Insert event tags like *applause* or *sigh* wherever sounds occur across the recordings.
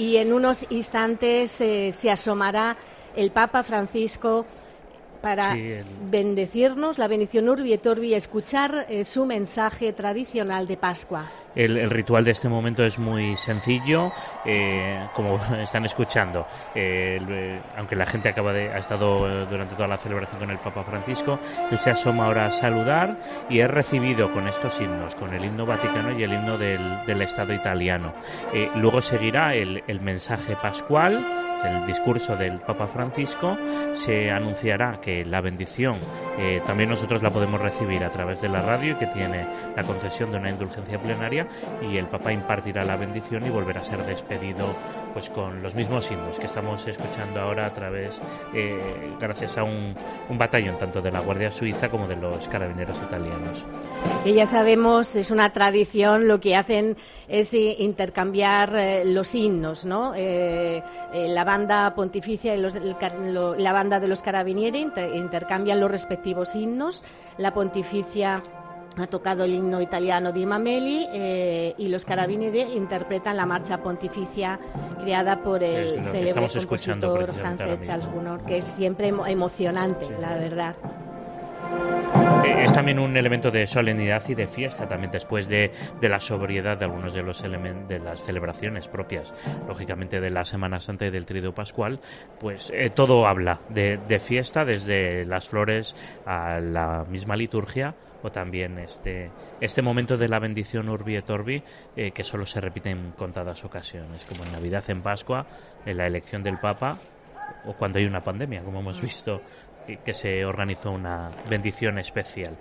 Y en unos instantes eh, se asomará el Papa Francisco para bendecirnos, la bendición Urbi et Orbi, escuchar eh, su mensaje tradicional de Pascua. El, ritual de este momento es muy sencillo, eh, como *laughs* están escuchando. Eh, aunque la gente acaba de, ha estado durante toda la celebración con el Papa Francisco, él se asoma ahora a saludar y es recibido con estos himnos, con el himno vaticano y el himno del, del Estado italiano. luego seguirá el, el mensaje pascual el discurso del Papa Francisco se anunciará que la bendición eh, también nosotros la podemos recibir a través de la radio que tiene la concesión de una indulgencia plenaria y el Papa impartirá la bendición y volverá a ser despedido pues con los mismos himnos que estamos escuchando ahora a través eh, gracias a un, un batallón tanto de la Guardia Suiza como de los carabineros italianos. Que ya sabemos es una tradición lo que hacen es intercambiar eh, los himnos, ¿no? la banda pontificia y la banda de los carabinieri intercambian los respectivos himnos. La pontificia ha tocado el himno italiano di Mameli eh, y los carabinieri interpretan la marcha pontificia creada por el célebre compositor francés Charles Gounod, que es siempre emocionante, la verdad. También un elemento de solemnidad y de fiesta, también después de, la sobriedad de algunos de los elementos de las celebraciones propias, lógicamente de la Semana Santa y del Trido Pascual, pues eh, todo habla de, fiesta, desde las flores a la misma liturgia o también este, este momento de la bendición Urbi et Orbi, eh, que solo se repite en contadas ocasiones, como en Navidad, en Pascua, en la elección del Papa o cuando hay una pandemia, como hemos visto que, se organizó una bendición especial.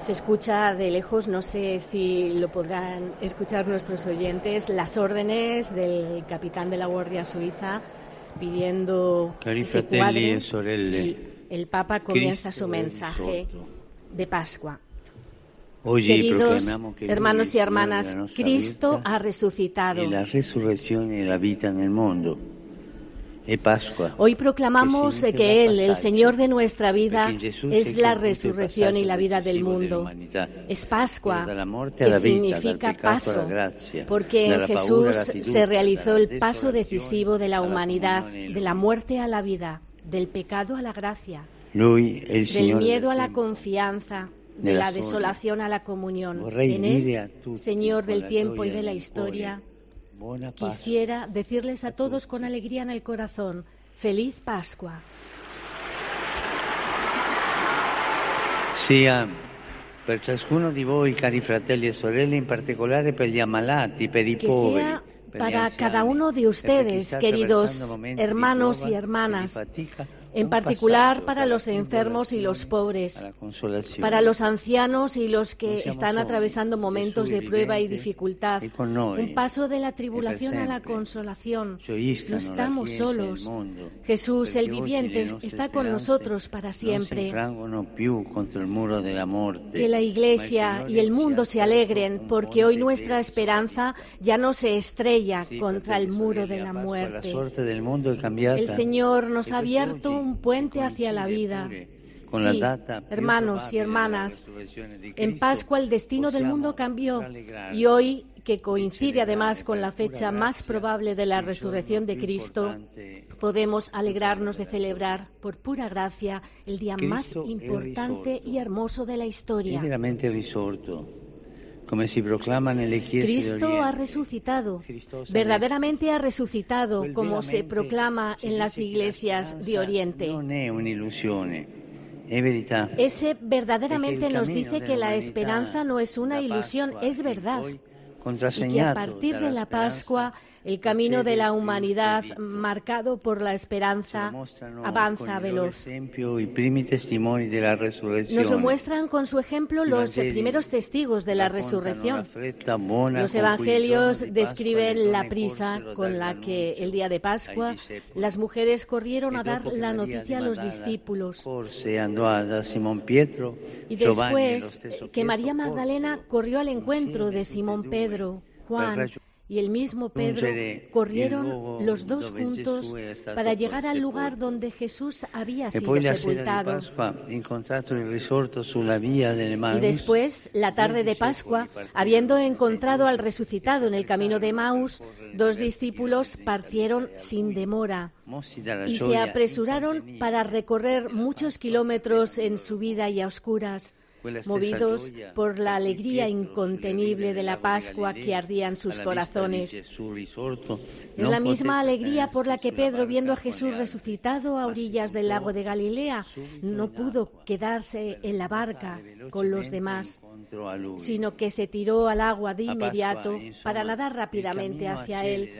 Se escucha de lejos, no sé si lo podrán escuchar nuestros oyentes, las órdenes del capitán de la Guardia Suiza pidiendo que se cuadre y el Papa comienza su mensaje de Pascua. Queridos hermanos y hermanas, Cristo ha resucitado. Y la resurrección y la vida en el mundo. Hoy proclamamos que Él, el Señor de nuestra vida, es la resurrección y la vida del mundo. Es Pascua, que significa paso, porque en Jesús se realizó el paso decisivo de la humanidad, de la muerte a la vida, del pecado a la gracia, del miedo a la confianza, de la desolación a la comunión. En Él, Señor del tiempo y de la historia, Quisiera decirles a todos con alegría en el corazón, feliz Pascua. Sia per ciascuno di voi, cari fratelli e sorelle, in particolare per gli ammalati, per i poveri. Para cada uno de ustedes, queridos hermanos y hermanas, en particular para los enfermos y los pobres, para los ancianos y los que están atravesando momentos de prueba y dificultad, un paso de la tribulación a la consolación. No estamos solos. Jesús, el viviente, está con nosotros para siempre. Que la Iglesia y el mundo se alegren porque hoy nuestra esperanza ya no se estrella contra el muro de la muerte. El Señor nos ha abierto un puente hacia la vida. Sí, hermanos y hermanas, en Pascua el destino del mundo cambió y hoy, que coincide además con la fecha más probable de la resurrección de Cristo, podemos alegrarnos de celebrar por pura gracia el día más importante y hermoso de la historia. Cristo ha resucitado, verdaderamente ha resucitado, como se proclama en las iglesias de Oriente. Ese verdaderamente nos dice que la esperanza no es una ilusión, es verdad. Y que a partir de la Pascua el camino de la humanidad, marcado por la esperanza, avanza veloz. Nos lo muestran con su ejemplo los primeros testigos de la resurrección. Los evangelios describen la prisa con la que el día de Pascua las mujeres corrieron a dar la noticia a los discípulos. Y después que María Magdalena corrió al encuentro de Simón Pedro, Juan y el mismo Pedro corrieron los dos juntos para llegar al lugar donde Jesús había sido sepultado. Y después, la tarde de Pascua, habiendo encontrado al resucitado en el camino de Maús, dos discípulos partieron sin demora y se apresuraron para recorrer muchos kilómetros en subida y a oscuras movidos por la alegría incontenible de la Pascua que ardía en sus corazones. Es la misma alegría por la que Pedro, viendo a Jesús resucitado a orillas del lago de Galilea, no pudo quedarse en la barca con los demás, sino que se tiró al agua de inmediato para nadar rápidamente hacia él.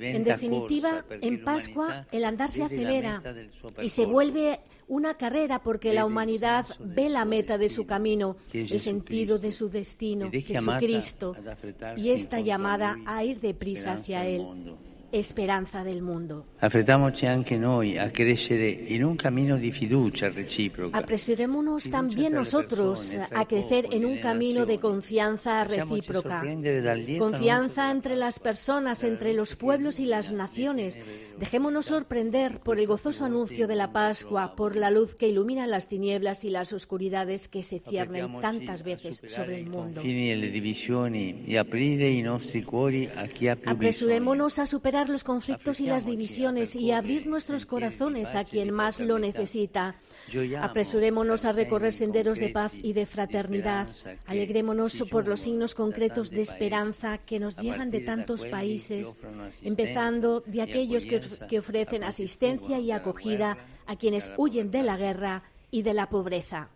En definitiva, en Pascua el andar se acelera y se vuelve una carrera porque la humanidad ve la meta de su camino, el sentido de su destino, Jesucristo, y está llamada a ir deprisa hacia Él esperanza del mundo. Affrettiamoci anche noi a crescere in un camino di fiducia reciproca. Apresurémonos también nosotros a crecer en un camino de confianza recíproca. Confianza entre las personas, entre los pueblos y las naciones. Dejémonos sorprender por el gozoso anuncio de la Pascua, por la luz que ilumina las tinieblas y las oscuridades que se ciernen tantas veces sobre el mundo. Apresurémonos a superar los conflictos y las divisiones y abrir nuestros corazones a quien más lo necesita. Apresurémonos a recorrer senderos de paz y de fraternidad. Alegrémonos por los signos concretos de esperanza que nos llegan de tantos países, empezando de aquellos que, que ofrecen asistencia y acogida a quienes huyen de la guerra y de la pobreza.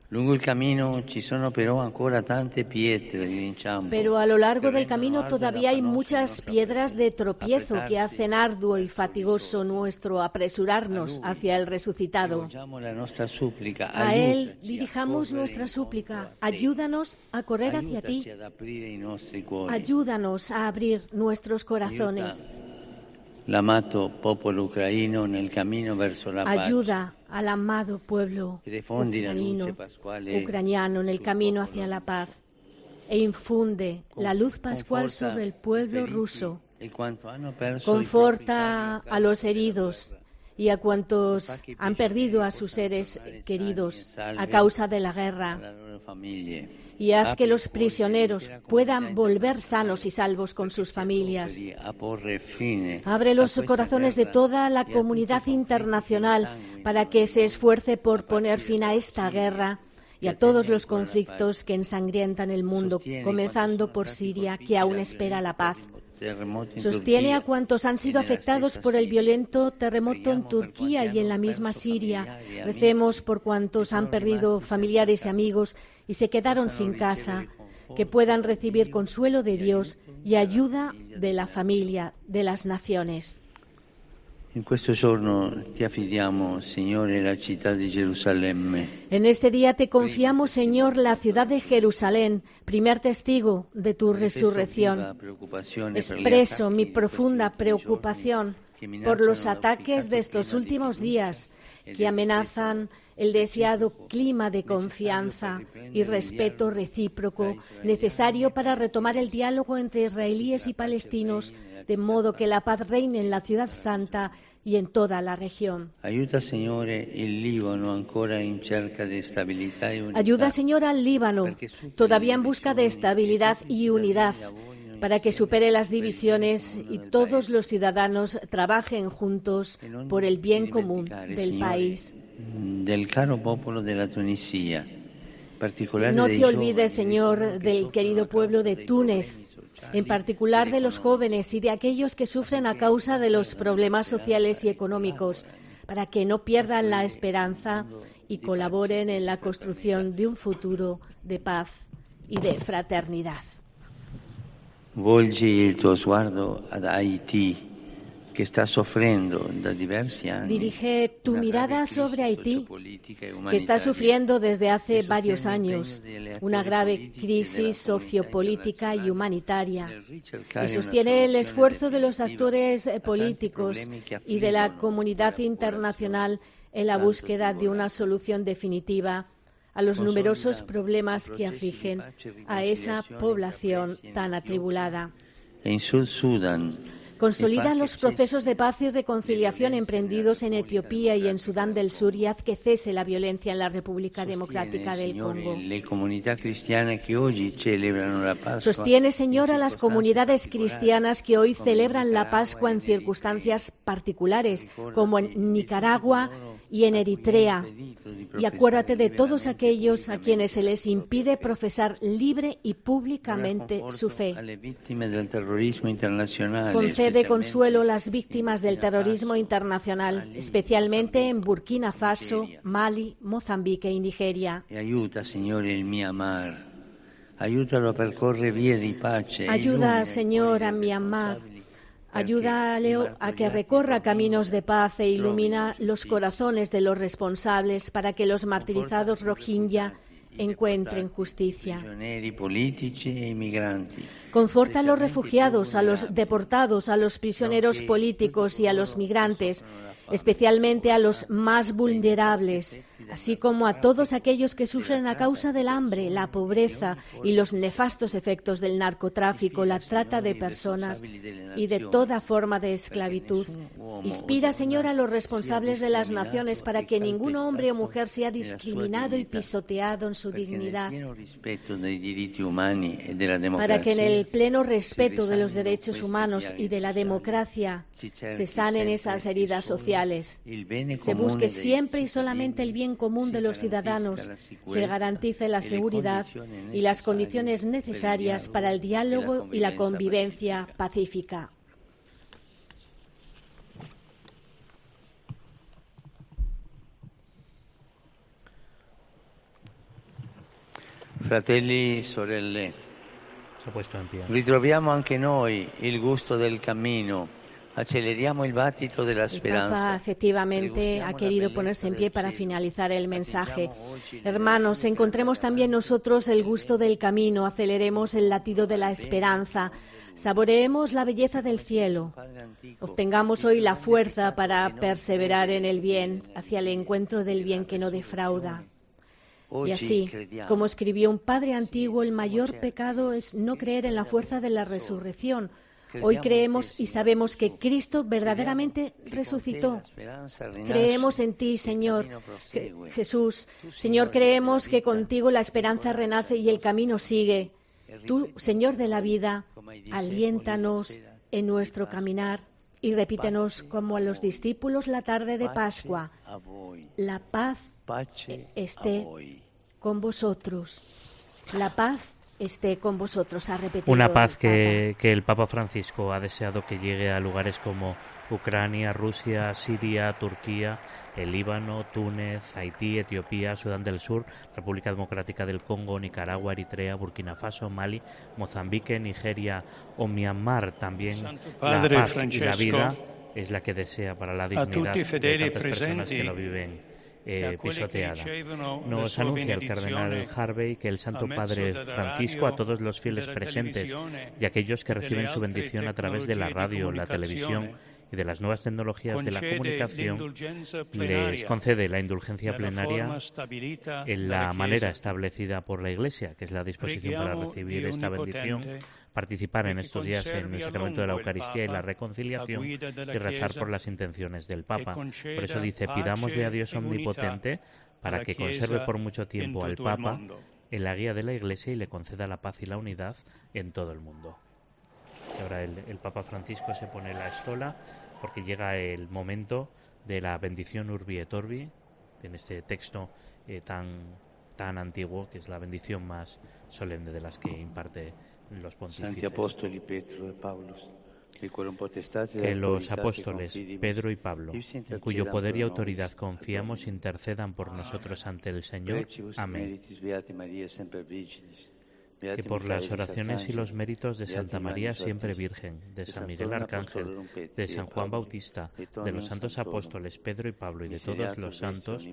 Pero a lo largo del camino todavía hay muchas piedras de tropiezo que hacen arduo y fatigoso nuestro apresurarnos hacia el resucitado. A Él dirijamos nuestra súplica. Ayúdanos a correr hacia ti. Ayúdanos a abrir nuestros corazones. Ayuda al amado pueblo ucraniano en el camino hacia la paz e infunde la luz pascual sobre el pueblo ruso. Conforta a los heridos y a cuantos han perdido a sus seres queridos a causa de la guerra y haz que los prisioneros puedan volver sanos y salvos con sus familias. Abre los corazones de toda la comunidad internacional para que se esfuerce por poner fin a esta guerra y a todos los conflictos que ensangrientan el mundo, comenzando por Siria, que aún espera la paz. Sostiene a cuantos han sido afectados por el violento terremoto en Turquía y en la misma Siria. Recemos por cuantos han perdido familiares y amigos y se quedaron sin casa, que puedan recibir consuelo de Dios y ayuda de la familia, de las naciones. En este día te confiamos, Señor, la ciudad de Jerusalén, primer testigo de tu resurrección. Expreso mi profunda preocupación por los ataques de estos últimos días que amenazan el deseado clima de confianza y respeto recíproco necesario para retomar el diálogo entre israelíes y palestinos, de modo que la paz reine en la ciudad santa y en toda la región. Ayuda, Señor, Ayuda, Señor, al Líbano, todavía en busca de estabilidad y unidad para que supere las divisiones y todos los ciudadanos trabajen juntos por el bien común del país. Del caro pueblo de la Tunisia, no te olvides, Señor, del querido pueblo de Túnez, en particular de los jóvenes y de aquellos que sufren a causa de los problemas sociales y económicos, para que no pierdan la esperanza y colaboren en la construcción de un futuro de paz y de fraternidad. Volgi il tuo sguardo ad Haití, que está sufriendo da diversi anni. Dirige tu mirada sobre Haití, que está sufriendo desde hace varios años una grave crisis sociopolítica y humanitaria, y sostiene el esfuerzo de los actores políticos y de la comunidad internacional en la búsqueda de una solución definitiva a los numerosos problemas que afligen a esa población tan atribulada. e in Sud Sudan Consolida los procesos de paz y reconciliación emprendidos en Etiopía y en Sudán del Sur y haz que cese la violencia en la República Democrática del Congo. Sostiene, Señor, a las comunidades cristianas que hoy celebran la Pascua en circunstancias particulares, como en Nicaragua y en Eritrea. Y acuérdate de todos aquellos a quienes se les impide profesar libre y públicamente su fe de consuelo las víctimas del terrorismo internacional, especialmente en Burkina Faso, Mali, Mozambique y Nigeria. Ayuda, Señor, el Myanmar. Ayúdalo a percorrer vías de paz. Ayuda, Señor, a Myanmar. Ayúdale a que recorra caminos de paz e ilumina los corazones de los responsables para que los martirizados Rohingya encuentren justicia. E Conforta a los refugiados, a los deportados, a los prisioneros políticos y a los migrantes, especialmente a los más vulnerables así como a todos aquellos que sufren a causa del hambre, la pobreza y los nefastos efectos del narcotráfico, la trata de personas y de toda forma de esclavitud. Inspira, Señor, a los responsables de las naciones para que ningún hombre o mujer sea discriminado y pisoteado en su dignidad, para que en el pleno respeto de los derechos humanos y de la democracia se sanen esas heridas sociales, se busque siempre y solamente el bien común de los ciudadanos, se garantice la seguridad y las condiciones necesarias para el diálogo y la convivencia pacífica. Fratelli, sorelle, ritroviamo anche noi il gusto del cammino el Papa efectivamente ha querido ponerse en pie para finalizar el mensaje. Hermanos, encontremos también nosotros el gusto del camino, aceleremos el latido de la esperanza, saboreemos la belleza del cielo, obtengamos hoy la fuerza para perseverar en el bien, hacia el encuentro del bien que no defrauda. Y así, como escribió un padre antiguo, el mayor pecado es no creer en la fuerza de la resurrección Hoy creemos y sabemos que Cristo verdaderamente resucitó. Creemos en ti, Señor Jesús. Señor, creemos que contigo la esperanza renace y el camino sigue. Tú, Señor de la vida, aliéntanos en nuestro caminar y repítenos como a los discípulos la tarde de Pascua. La paz esté con vosotros. La paz esté con vosotros. Ha repetido Una paz que, que, el Papa Francisco ha deseado que llegue a lugares como Ucrania, Rusia, Siria, Turquía, el Líbano, Túnez, Haití, Etiopía, Sudán del Sur, República Democrática del Congo, Nicaragua, Eritrea, Burkina Faso, Mali, Mozambique, Nigeria o Myanmar. También la paz y la vida es la que desea para la dignidad de tantas personas que lo viven eh, pisoteada. Nos anuncia el cardenal Harvey que el Santo Padre Francisco a todos los fieles presentes y aquellos que reciben su bendición a través de la radio, la televisión y de las nuevas tecnologías de la comunicación les concede la indulgencia plenaria en la manera establecida por la Iglesia, que es la disposición para recibir esta bendición participar en estos días en el sacramento de la Eucaristía y la reconciliación y rezar por las intenciones del Papa. Por eso dice, pidamosle a Dios omnipotente para que conserve por mucho tiempo al Papa en la guía de la Iglesia y le conceda la paz y la unidad en todo el mundo. Ahora el, Papa Francisco se pone la estola porque llega el momento de la bendición Urbi et Orbi, en este texto eh, tan, tan antiguo, que es la bendición más solemne de las que imparte los pontífices. Que los apóstoles Pedro y Pablo, en cuyo poder y autoridad confiamos, intercedan por nosotros ante el Señor. Amén que por las oraciones y los méritos de Santa María siempre Virgen, de San Miguel Arcángel, de San Juan Bautista, de los santos apóstoles Pedro y Pablo y de todos los santos,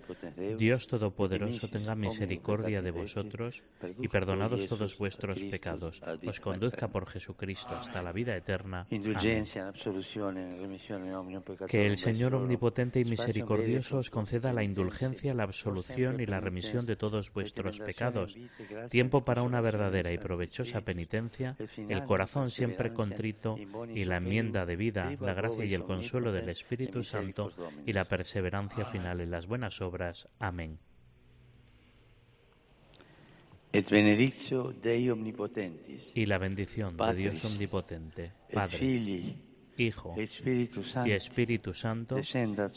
Dios Todopoderoso tenga misericordia de vosotros y perdonados todos vuestros pecados, os conduzca por Jesucristo hasta la vida eterna. Que el Señor Omnipotente y Misericordioso os conceda la indulgencia, la absolución y la remisión de todos vuestros pecados, tiempo para una verdadera verdadera y provechosa penitencia, el corazón siempre contrito y la enmienda de vida, la gracia y el consuelo del Espíritu Santo y la perseverancia final en las buenas obras. Amén. Et benedictio Dei omnipotentis. Y la bendición de Dios omnipotente, Padre, Hijo y Espíritu Santo descienda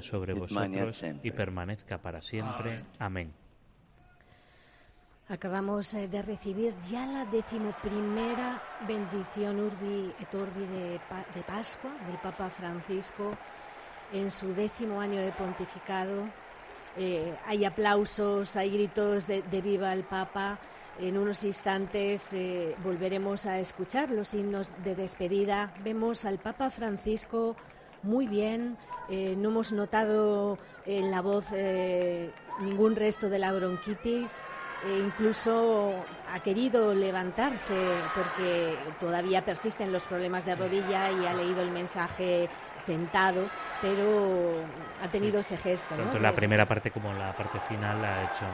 sobre vosotros y permanezca para siempre. Amén. Acabamos eh, de recibir ya la decimoprimera bendición Urbi et Orbi de, de Pascua del Papa Francisco en su décimo año de pontificado eh, hay aplausos, hay gritos de, viva el Papa. En unos instantes eh, volveremos a escuchar los himnos de despedida. Vemos al Papa Francisco muy bien. No hemos notado en la voz ningún resto de la bronquitis. E incluso ha querido levantarse porque todavía persisten los problemas de rodilla y ha leído el mensaje sentado, pero ha tenido ese gesto. Tanto la primera parte como la parte final ha hecho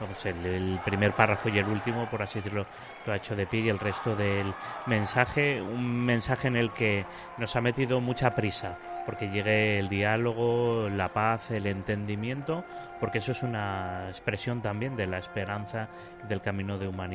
vamos, el, el, primer párrafo y el último, por así decirlo, lo ha hecho de pie y el resto del mensaje, un mensaje en el que nos ha metido mucha prisa porque llegue el diálogo, la paz, el entendimiento, porque eso es una expresión también de la esperanza del camino de humanidad.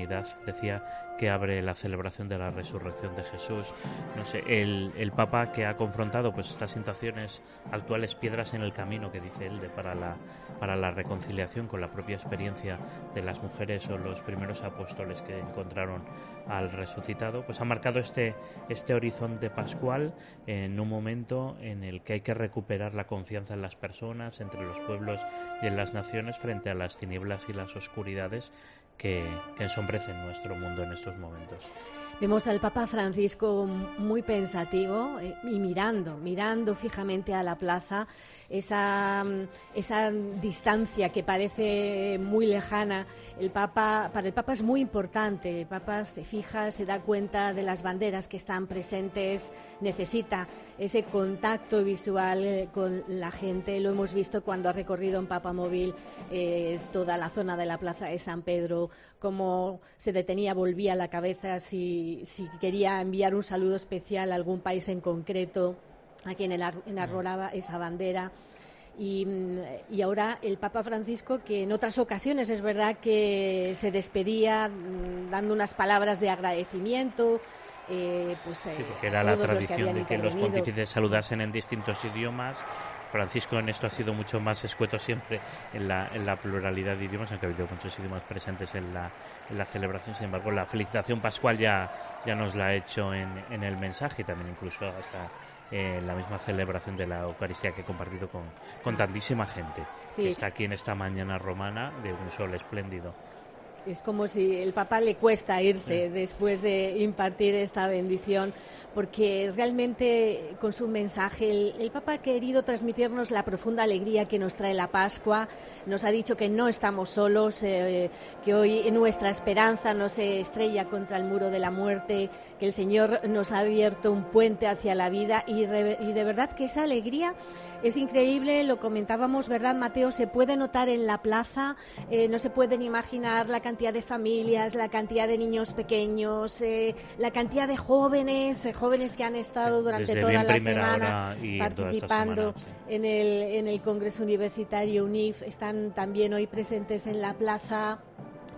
Decía que abre la celebración de la resurrección de Jesús. No sé, el, el Papa que ha confrontado pues estas situaciones actuales, piedras en el camino, que dice él, de, para, la, para la reconciliación con la propia experiencia de las mujeres o los primeros apóstoles que encontraron al resucitado, pues ha marcado este, este horizonte pascual en un momento en el que hay que recuperar la confianza en las personas, entre los pueblos y en las naciones frente a las tinieblas y las oscuridades que, que ensombrecen nuestro mundo en estos momentos. Vemos al Papa Francisco muy pensativo eh, y mirando, mirando fijamente a la plaza, esa, esa distancia que parece muy lejana. El Papa, para el Papa es muy importante. El Papa se fija, se da cuenta de las banderas que están presentes, necesita ese contacto visual eh, con la gente. Lo hemos visto cuando ha recorrido en Papa Móvil eh, toda la zona de la Plaza de San Pedro, cómo se detenía, volvía la cabeza si si, quería enviar un saludo especial a algún país en concreto, a quien enarbolaba esa bandera. Y, ahora el Papa Francisco, que en otras ocasiones es verdad que se despedía mm, dando unas palabras de agradecimiento. Eh, pues, eh, era la tradición de que los pontífices saludasen en distintos idiomas Francisco en esto ha sido mucho más escueto siempre en la, en la pluralidad de idiomas, aunque ha habido muchos idiomas presentes en la, en la celebración. Sin embargo, la felicitación pascual ya, ya nos la ha hecho en, en el mensaje y también incluso hasta en la misma celebración de la Eucaristía que he compartido con, con tantísima gente que está aquí en esta mañana romana de un sol espléndido. Es como si el Papa le cuesta irse después de impartir esta bendición, porque realmente con su mensaje el, Papa ha querido transmitirnos la profunda alegría que nos trae la Pascua. Nos ha dicho que no estamos solos, eh, que hoy nuestra esperanza no se estrella contra el muro de la muerte, que el Señor nos ha abierto un puente hacia la vida y, de verdad que esa alegría es increíble. Lo comentábamos, ¿verdad, Mateo? Se puede notar en la plaza, eh, no se pueden imaginar la cantidad de familias, la cantidad de niños pequeños, eh, la cantidad de jóvenes, eh, jóvenes que han estado durante toda la semana participando en, el, en el Congreso Universitario UNIF, están también hoy presentes en la plaza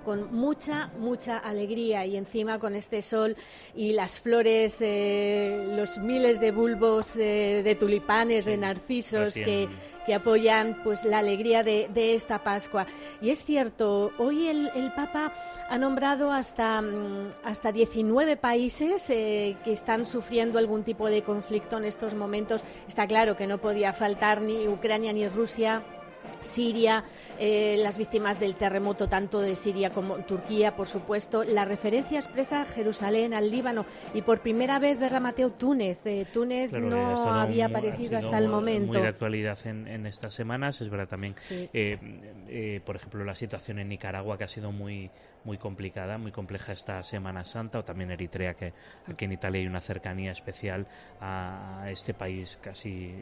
con mucha, mucha alegría y encima con este sol y las flores, eh, los miles de bulbos eh, de tulipanes, de narcisos que, que, apoyan pues la alegría de, de, esta Pascua. Y es cierto, hoy el, el Papa ha nombrado hasta, mm, hasta 19 países eh, que están sufriendo algún tipo de conflicto en estos momentos. Está claro que no podía faltar ni Ucrania ni Rusia Siria, eh, las víctimas del terremoto tanto de Siria como Turquía, por supuesto. La referencia expresa Jerusalén al Líbano y por primera vez, verá Mateo, Túnez. Eh, Túnez no había aparecido hasta el momento. Muy de actualidad en, estas semanas. Es verdad también, eh, por ejemplo, la situación en Nicaragua que ha sido muy, muy complicada, muy compleja esta Semana Santa, o también Eritrea, que aquí en Italia hay una cercanía especial a este país casi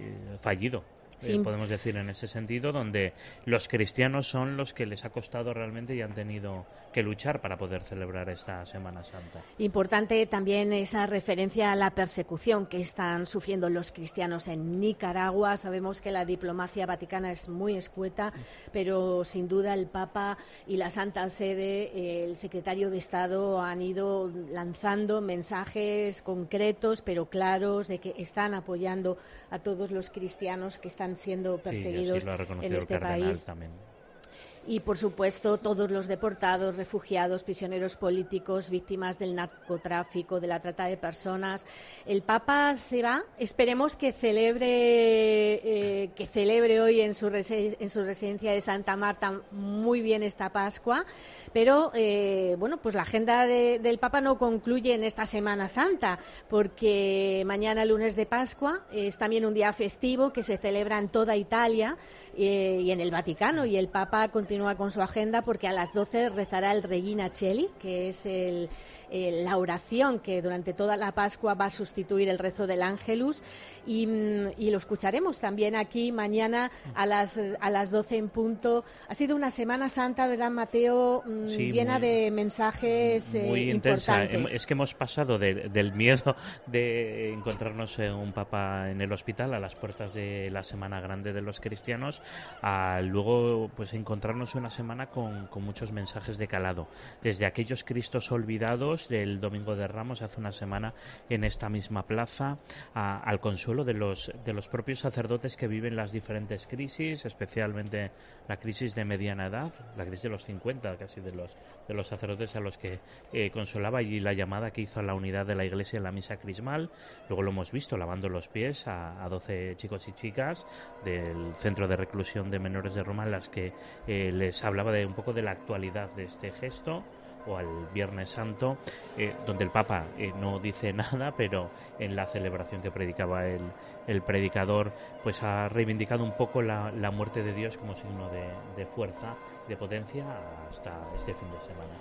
fallido eh, podemos decir en ese sentido, donde los cristianos son los que les ha costado realmente y han tenido que luchar para poder celebrar esta Semana Santa. Importante también esa referencia a la persecución que están sufriendo los cristianos en Nicaragua. Sabemos que la diplomacia vaticana es muy escueta, pero sin duda el Papa y la Santa Sede, el secretario de Estado han ido lanzando mensajes concretos pero claros de que están apoyando a todos los cristianos que están siendo perseguidos en este país. Y por supuesto todos los deportados, refugiados, prisioneros políticos, víctimas del narcotráfico, de la trata de personas. El Papa se va, esperemos que celebre eh, que celebre hoy en su, en su residencia de Santa Marta muy bien esta Pascua, pero eh, bueno, pues la agenda del Papa no concluye en esta Semana Santa, porque mañana lunes de Pascua es también un día festivo que se celebra en toda Italia eh, y en el Vaticano. Y el Papa continúa con su agenda porque a las 12 rezará el Regina Cheli, que es el, la oración que durante toda la Pascua va a sustituir el rezo del Ángelus y, lo escucharemos también aquí mañana a las, a las 12 en punto. Ha sido una Semana Santa, ¿verdad, Mateo? Mm, llena de mensajes eh, muy intensa. Es que hemos pasado del miedo de encontrarnos un papa en el hospital a las puertas de la Semana Grande de los cristianos a luego pues encontrarnos una semana con, muchos mensajes de calado. Desde aquellos Cristos olvidados del Domingo de Ramos hace una semana en esta misma plaza, al consuelo de los, de los propios sacerdotes que viven las diferentes crisis, especialmente la crisis de mediana edad, la crisis de los 50 casi de los, de los sacerdotes a los que eh, consolaba y la llamada que hizo a la unidad de la iglesia en la misa crismal. Luego lo hemos visto lavando los pies a, a 12 chicos y chicas del centro de reclusión de menores de Roma en las que eh, les hablaba de un poco de la actualidad de este gesto o al Viernes Santo, eh, donde el Papa eh, no dice *laughs* nada, pero en la celebración que predicaba el, el predicador, pues ha reivindicado un poco la, la muerte de Dios como signo de, de fuerza, de potencia hasta este fin de semana.